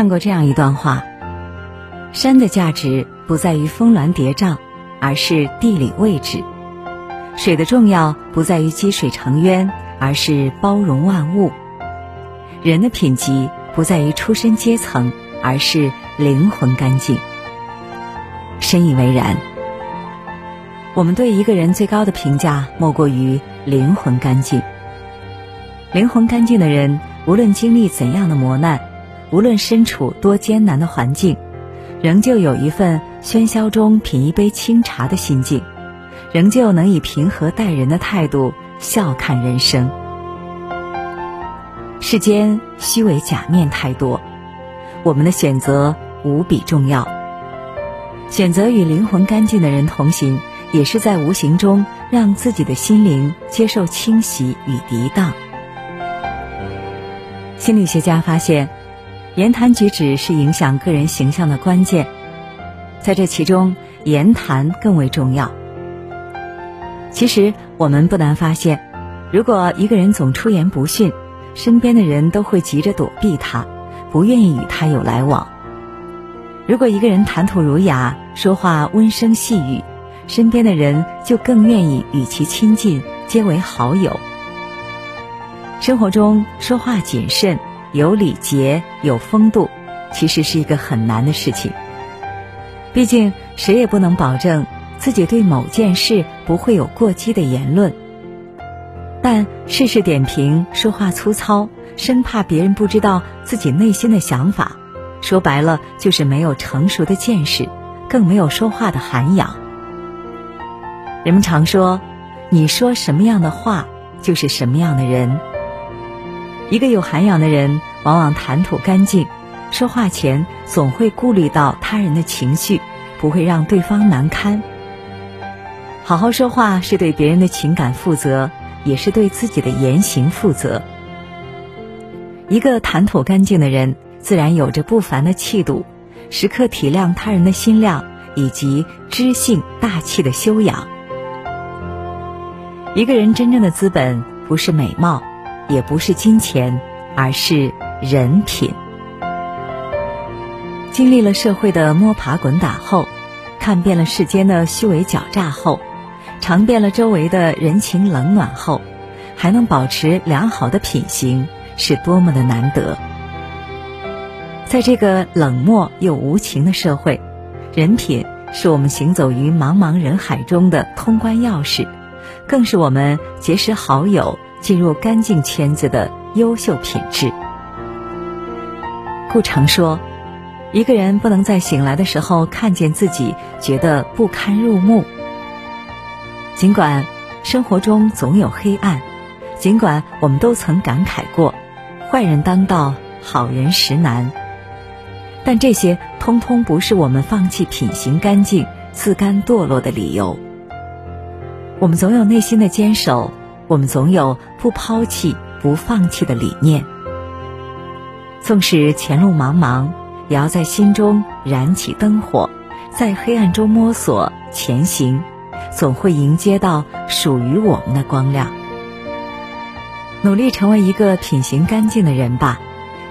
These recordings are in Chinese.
看过这样一段话：山的价值不在于峰峦叠嶂，而是地理位置；水的重要不在于积水成渊，而是包容万物；人的品级不在于出身阶层，而是灵魂干净。深以为然。我们对一个人最高的评价，莫过于灵魂干净。灵魂干净的人，无论经历怎样的磨难，无论身处多艰难的环境，仍旧有一份喧嚣中品一杯清茶的心境，仍旧能以平和待人的态度笑看人生。世间虚伪假面太多，我们的选择无比重要。选择与灵魂干净的人同行。也是在无形中让自己的心灵接受清洗与涤荡。心理学家发现，言谈举止是影响个人形象的关键，在这其中，言谈更为重要。其实，我们不难发现，如果一个人总出言不逊，身边的人都会急着躲避他，不愿意与他有来往；如果一个人谈吐儒雅，说话温声细语，身边的人就更愿意与其亲近，结为好友。生活中说话谨慎、有礼节、有风度，其实是一个很难的事情。毕竟谁也不能保证自己对某件事不会有过激的言论。但事事点评、说话粗糙，生怕别人不知道自己内心的想法，说白了就是没有成熟的见识，更没有说话的涵养。人们常说，你说什么样的话，就是什么样的人。一个有涵养的人，往往谈吐干净，说话前总会顾虑到他人的情绪，不会让对方难堪。好好说话是对别人的情感负责，也是对自己的言行负责。一个谈吐干净的人，自然有着不凡的气度，时刻体谅他人的心量，以及知性大气的修养。一个人真正的资本不是美貌，也不是金钱，而是人品。经历了社会的摸爬滚打后，看遍了世间的虚伪狡诈后，尝遍了周围的人情冷暖后，还能保持良好的品行，是多么的难得。在这个冷漠又无情的社会，人品是我们行走于茫茫人海中的通关钥匙。更是我们结识好友、进入干净圈子的优秀品质。顾城说：“一个人不能在醒来的时候看见自己，觉得不堪入目。尽管生活中总有黑暗，尽管我们都曾感慨过‘坏人当道，好人实难’，但这些通通不是我们放弃品行干净、自甘堕落的理由。”我们总有内心的坚守，我们总有不抛弃、不放弃的理念。纵使前路茫茫，也要在心中燃起灯火，在黑暗中摸索前行，总会迎接到属于我们的光亮。努力成为一个品行干净的人吧，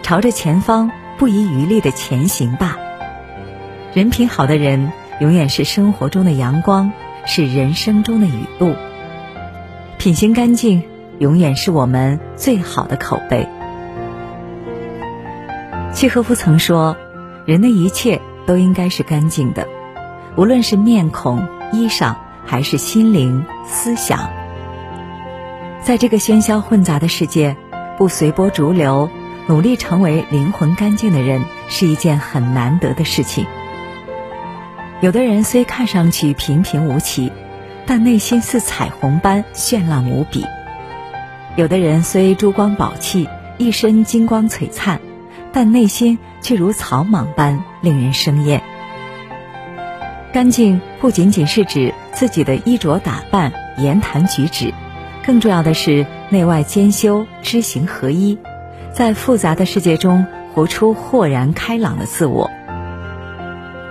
朝着前方不遗余力的前行吧。人品好的人，永远是生活中的阳光。是人生中的雨露，品行干净，永远是我们最好的口碑。契诃夫曾说：“人的一切都应该是干净的，无论是面孔、衣裳，还是心灵、思想。”在这个喧嚣混杂的世界，不随波逐流，努力成为灵魂干净的人，是一件很难得的事情。有的人虽看上去平平无奇，但内心似彩虹般绚烂无比；有的人虽珠光宝气，一身金光璀璨，但内心却如草莽般令人生厌。干净不仅仅是指自己的衣着打扮、言谈举止，更重要的是内外兼修、知行合一，在复杂的世界中活出豁然开朗的自我。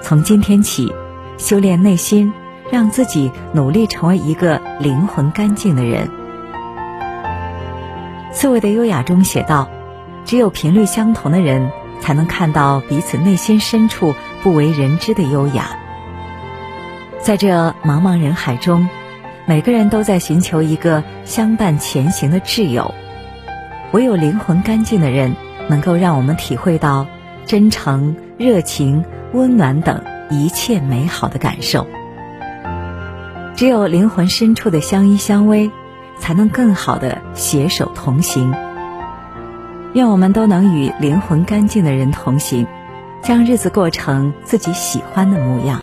从今天起，修炼内心，让自己努力成为一个灵魂干净的人。刺猬的优雅中写道：“只有频率相同的人，才能看到彼此内心深处不为人知的优雅。在这茫茫人海中，每个人都在寻求一个相伴前行的挚友。唯有灵魂干净的人，能够让我们体会到真诚、热情、温暖等一切美好的感受。只有灵魂深处的相依相偎，才能更好的携手同行。愿我们都能与灵魂干净的人同行，将日子过成自己喜欢的模样。